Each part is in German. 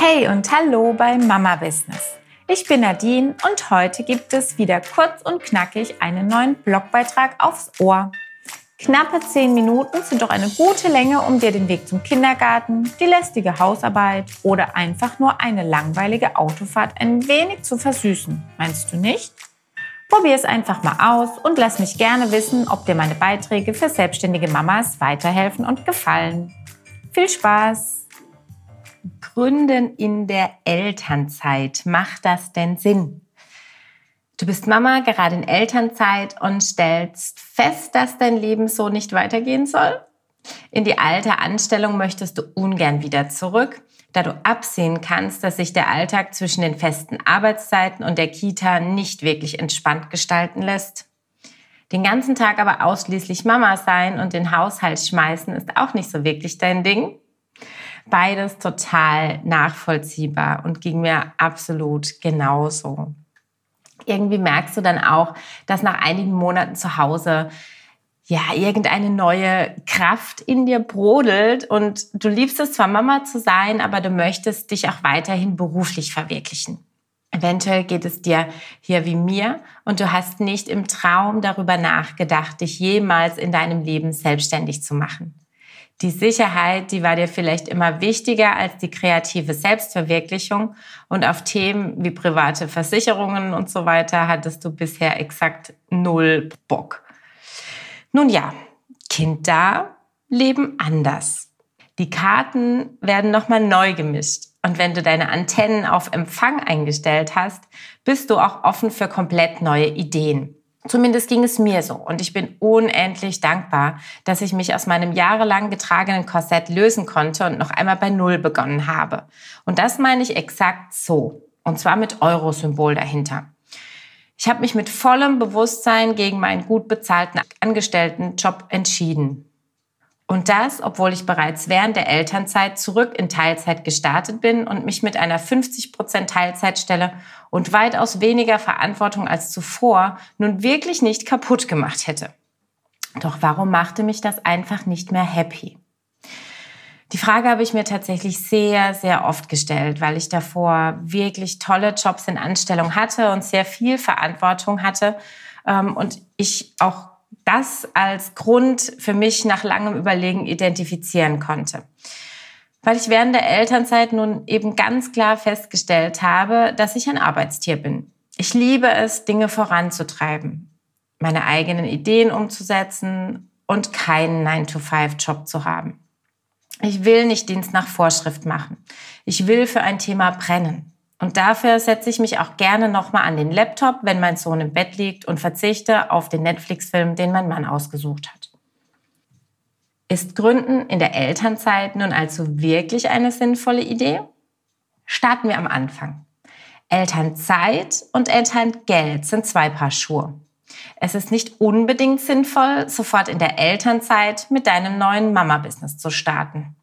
Hey und hallo bei Mama Business. Ich bin Nadine und heute gibt es wieder kurz und knackig einen neuen Blogbeitrag aufs Ohr. Knappe 10 Minuten sind doch eine gute Länge, um dir den Weg zum Kindergarten, die lästige Hausarbeit oder einfach nur eine langweilige Autofahrt ein wenig zu versüßen. Meinst du nicht? Probier es einfach mal aus und lass mich gerne wissen, ob dir meine Beiträge für selbstständige Mamas weiterhelfen und gefallen. Viel Spaß! Gründen in der Elternzeit. Macht das denn Sinn? Du bist Mama, gerade in Elternzeit und stellst fest, dass dein Leben so nicht weitergehen soll? In die alte Anstellung möchtest du ungern wieder zurück, da du absehen kannst, dass sich der Alltag zwischen den festen Arbeitszeiten und der Kita nicht wirklich entspannt gestalten lässt. Den ganzen Tag aber ausschließlich Mama sein und den Haushalt schmeißen ist auch nicht so wirklich dein Ding beides total nachvollziehbar und ging mir absolut genauso. Irgendwie merkst du dann auch, dass nach einigen Monaten zu Hause ja, irgendeine neue Kraft in dir brodelt und du liebst es zwar Mama zu sein, aber du möchtest dich auch weiterhin beruflich verwirklichen. Eventuell geht es dir hier wie mir und du hast nicht im Traum darüber nachgedacht, dich jemals in deinem Leben selbstständig zu machen. Die Sicherheit, die war dir vielleicht immer wichtiger als die kreative Selbstverwirklichung. Und auf Themen wie private Versicherungen und so weiter hattest du bisher exakt null Bock. Nun ja, Kind da, Leben anders. Die Karten werden nochmal neu gemischt. Und wenn du deine Antennen auf Empfang eingestellt hast, bist du auch offen für komplett neue Ideen. Zumindest ging es mir so. Und ich bin unendlich dankbar, dass ich mich aus meinem jahrelang getragenen Korsett lösen konnte und noch einmal bei Null begonnen habe. Und das meine ich exakt so. Und zwar mit Euro-Symbol dahinter. Ich habe mich mit vollem Bewusstsein gegen meinen gut bezahlten Angestelltenjob entschieden. Und das, obwohl ich bereits während der Elternzeit zurück in Teilzeit gestartet bin und mich mit einer 50% Teilzeitstelle und weitaus weniger Verantwortung als zuvor nun wirklich nicht kaputt gemacht hätte. Doch warum machte mich das einfach nicht mehr happy? Die Frage habe ich mir tatsächlich sehr, sehr oft gestellt, weil ich davor wirklich tolle Jobs in Anstellung hatte und sehr viel Verantwortung hatte ähm, und ich auch das als Grund für mich nach langem Überlegen identifizieren konnte. Weil ich während der Elternzeit nun eben ganz klar festgestellt habe, dass ich ein Arbeitstier bin. Ich liebe es, Dinge voranzutreiben, meine eigenen Ideen umzusetzen und keinen 9-to-5-Job zu haben. Ich will nicht Dienst nach Vorschrift machen. Ich will für ein Thema brennen. Und dafür setze ich mich auch gerne nochmal an den Laptop, wenn mein Sohn im Bett liegt und verzichte auf den Netflix-Film, den mein Mann ausgesucht hat. Ist Gründen in der Elternzeit nun also wirklich eine sinnvolle Idee? Starten wir am Anfang. Elternzeit und Elterngeld sind zwei Paar Schuhe. Es ist nicht unbedingt sinnvoll, sofort in der Elternzeit mit deinem neuen Mama-Business zu starten.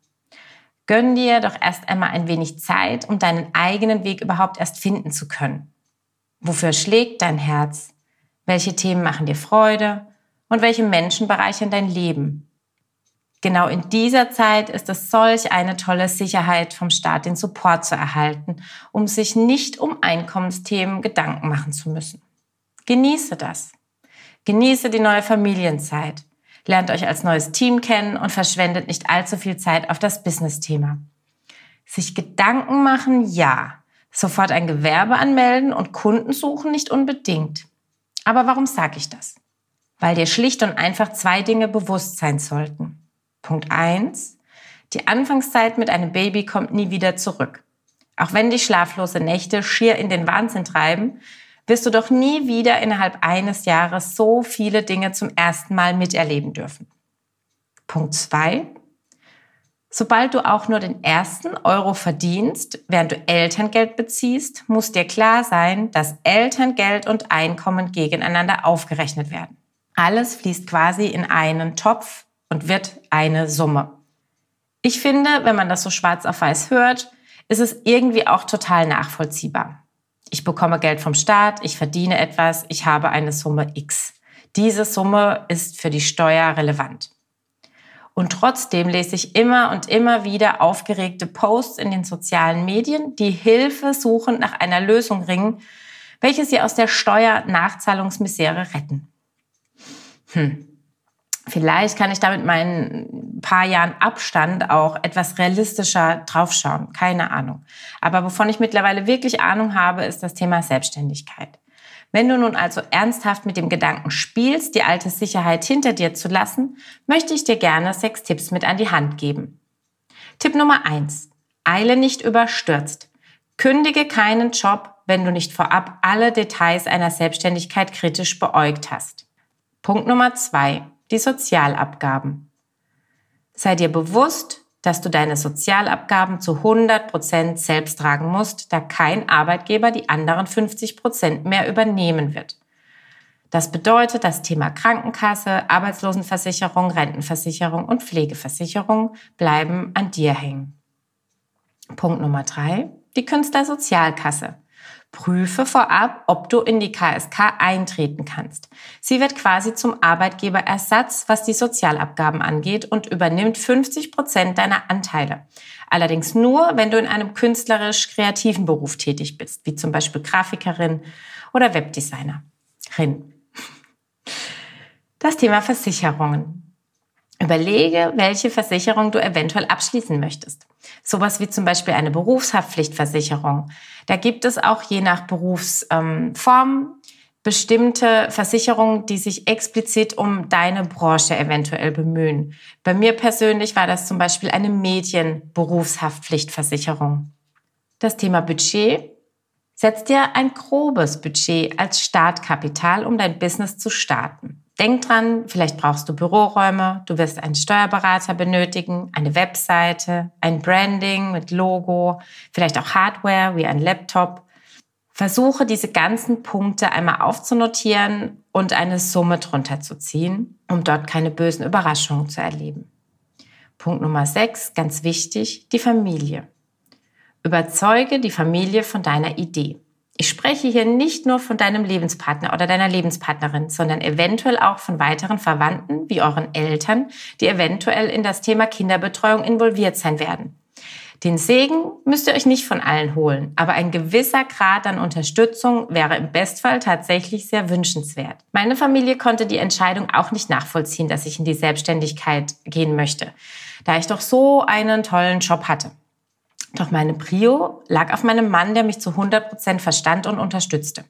Gönn dir doch erst einmal ein wenig Zeit, um deinen eigenen Weg überhaupt erst finden zu können. Wofür schlägt dein Herz? Welche Themen machen dir Freude? Und welche Menschen bereichern dein Leben? Genau in dieser Zeit ist es solch eine tolle Sicherheit vom Staat, den Support zu erhalten, um sich nicht um Einkommensthemen Gedanken machen zu müssen. Genieße das. Genieße die neue Familienzeit lernt euch als neues Team kennen und verschwendet nicht allzu viel Zeit auf das Business-Thema. Sich Gedanken machen, ja. Sofort ein Gewerbe anmelden und Kunden suchen nicht unbedingt. Aber warum sage ich das? Weil dir schlicht und einfach zwei Dinge bewusst sein sollten. Punkt eins: Die Anfangszeit mit einem Baby kommt nie wieder zurück. Auch wenn dich schlaflose Nächte schier in den Wahnsinn treiben, wirst du doch nie wieder innerhalb eines Jahres so viele Dinge zum ersten Mal miterleben dürfen. Punkt zwei: Sobald du auch nur den ersten Euro verdienst, während du Elterngeld beziehst, muss dir klar sein, dass Elterngeld und Einkommen gegeneinander aufgerechnet werden. Alles fließt quasi in einen Topf und wird eine Summe. Ich finde, wenn man das so schwarz auf weiß hört, ist es irgendwie auch total nachvollziehbar. Ich bekomme Geld vom Staat, ich verdiene etwas, ich habe eine Summe X. Diese Summe ist für die Steuer relevant. Und trotzdem lese ich immer und immer wieder aufgeregte Posts in den sozialen Medien, die Hilfe suchend nach einer Lösung ringen, welche sie aus der Steuernachzahlungsmisere retten. Hm. Vielleicht kann ich da mit meinen paar Jahren Abstand auch etwas realistischer draufschauen. Keine Ahnung. Aber wovon ich mittlerweile wirklich Ahnung habe, ist das Thema Selbstständigkeit. Wenn du nun also ernsthaft mit dem Gedanken spielst, die alte Sicherheit hinter dir zu lassen, möchte ich dir gerne sechs Tipps mit an die Hand geben. Tipp Nummer eins: Eile nicht überstürzt. Kündige keinen Job, wenn du nicht vorab alle Details einer Selbstständigkeit kritisch beäugt hast. Punkt Nummer zwei: Die Sozialabgaben. Sei dir bewusst, dass du deine Sozialabgaben zu 100 Prozent selbst tragen musst, da kein Arbeitgeber die anderen 50 Prozent mehr übernehmen wird. Das bedeutet, das Thema Krankenkasse, Arbeitslosenversicherung, Rentenversicherung und Pflegeversicherung bleiben an dir hängen. Punkt Nummer drei, die Künstlersozialkasse. Prüfe vorab, ob du in die KSK eintreten kannst. Sie wird quasi zum Arbeitgeberersatz, was die Sozialabgaben angeht und übernimmt 50 Prozent deiner Anteile. Allerdings nur, wenn du in einem künstlerisch-kreativen Beruf tätig bist, wie zum Beispiel Grafikerin oder Webdesignerin. Das Thema Versicherungen. Überlege, welche Versicherung du eventuell abschließen möchtest. Sowas wie zum Beispiel eine Berufshaftpflichtversicherung. Da gibt es auch je nach Berufsform ähm, bestimmte Versicherungen, die sich explizit um deine Branche eventuell bemühen. Bei mir persönlich war das zum Beispiel eine Medienberufshaftpflichtversicherung. Das Thema Budget. Setz dir ein grobes Budget als Startkapital, um dein Business zu starten. Denk dran, vielleicht brauchst du Büroräume, du wirst einen Steuerberater benötigen, eine Webseite, ein Branding mit Logo, vielleicht auch Hardware wie ein Laptop. Versuche diese ganzen Punkte einmal aufzunotieren und eine Summe drunter zu ziehen, um dort keine bösen Überraschungen zu erleben. Punkt Nummer 6, ganz wichtig, die Familie. Überzeuge die Familie von deiner Idee. Ich spreche hier nicht nur von deinem Lebenspartner oder deiner Lebenspartnerin, sondern eventuell auch von weiteren Verwandten wie euren Eltern, die eventuell in das Thema Kinderbetreuung involviert sein werden. Den Segen müsst ihr euch nicht von allen holen, aber ein gewisser Grad an Unterstützung wäre im Bestfall tatsächlich sehr wünschenswert. Meine Familie konnte die Entscheidung auch nicht nachvollziehen, dass ich in die Selbstständigkeit gehen möchte, da ich doch so einen tollen Job hatte. Doch meine Prio lag auf meinem Mann, der mich zu 100 Prozent verstand und unterstützte.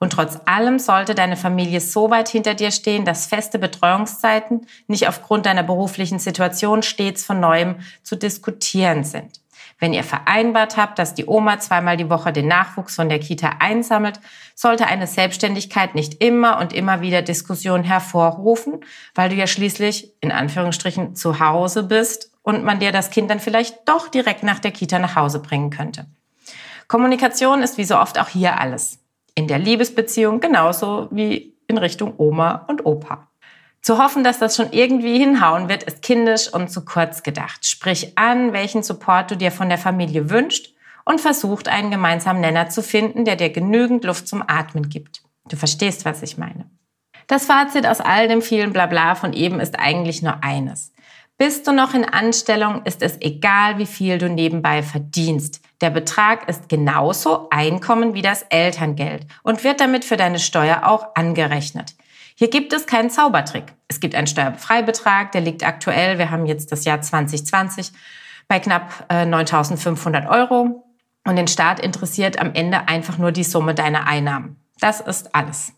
Und trotz allem sollte deine Familie so weit hinter dir stehen, dass feste Betreuungszeiten nicht aufgrund deiner beruflichen Situation stets von neuem zu diskutieren sind. Wenn ihr vereinbart habt, dass die Oma zweimal die Woche den Nachwuchs von der Kita einsammelt, sollte eine Selbstständigkeit nicht immer und immer wieder Diskussionen hervorrufen, weil du ja schließlich in Anführungsstrichen zu Hause bist und man dir das Kind dann vielleicht doch direkt nach der Kita nach Hause bringen könnte. Kommunikation ist wie so oft auch hier alles. In der Liebesbeziehung genauso wie in Richtung Oma und Opa. Zu hoffen, dass das schon irgendwie hinhauen wird, ist kindisch und zu kurz gedacht. Sprich an, welchen Support du dir von der Familie wünscht und versucht einen gemeinsamen Nenner zu finden, der dir genügend Luft zum Atmen gibt. Du verstehst, was ich meine. Das Fazit aus all dem vielen Blabla von eben ist eigentlich nur eines. Bist du noch in Anstellung, ist es egal, wie viel du nebenbei verdienst. Der Betrag ist genauso Einkommen wie das Elterngeld und wird damit für deine Steuer auch angerechnet. Hier gibt es keinen Zaubertrick. Es gibt einen Steuerfreibetrag, der liegt aktuell, wir haben jetzt das Jahr 2020, bei knapp 9.500 äh, Euro. Und den Staat interessiert am Ende einfach nur die Summe deiner Einnahmen. Das ist alles.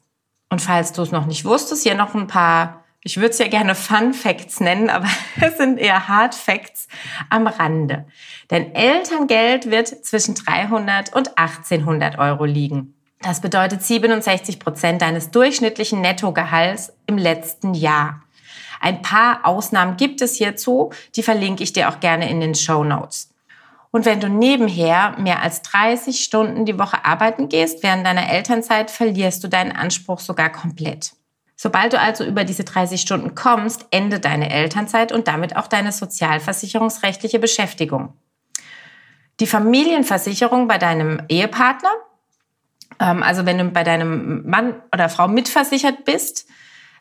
Und falls du es noch nicht wusstest, hier noch ein paar ich würde es ja gerne Fun Facts nennen, aber es sind eher Hard Facts am Rande. Denn Elterngeld wird zwischen 300 und 1800 Euro liegen. Das bedeutet 67 Prozent deines durchschnittlichen Nettogehalts im letzten Jahr. Ein paar Ausnahmen gibt es hierzu, die verlinke ich dir auch gerne in den Show Notes. Und wenn du nebenher mehr als 30 Stunden die Woche arbeiten gehst während deiner Elternzeit, verlierst du deinen Anspruch sogar komplett. Sobald du also über diese 30 Stunden kommst, endet deine Elternzeit und damit auch deine sozialversicherungsrechtliche Beschäftigung. Die Familienversicherung bei deinem Ehepartner, ähm, also wenn du bei deinem Mann oder Frau mitversichert bist,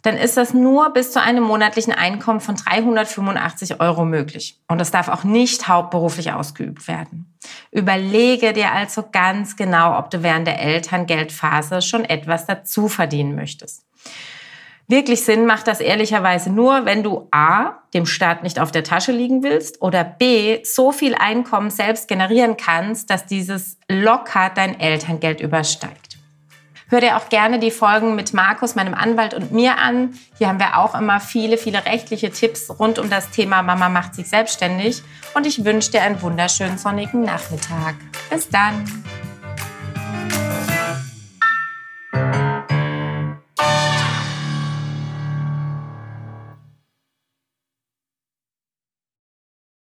dann ist das nur bis zu einem monatlichen Einkommen von 385 Euro möglich. Und das darf auch nicht hauptberuflich ausgeübt werden. Überlege dir also ganz genau, ob du während der Elterngeldphase schon etwas dazu verdienen möchtest. Wirklich Sinn macht das ehrlicherweise nur, wenn du A, dem Staat nicht auf der Tasche liegen willst oder B, so viel Einkommen selbst generieren kannst, dass dieses locker dein Elterngeld übersteigt. Hör dir auch gerne die Folgen mit Markus, meinem Anwalt und mir an. Hier haben wir auch immer viele, viele rechtliche Tipps rund um das Thema Mama macht sich selbstständig. Und ich wünsche dir einen wunderschönen sonnigen Nachmittag. Bis dann.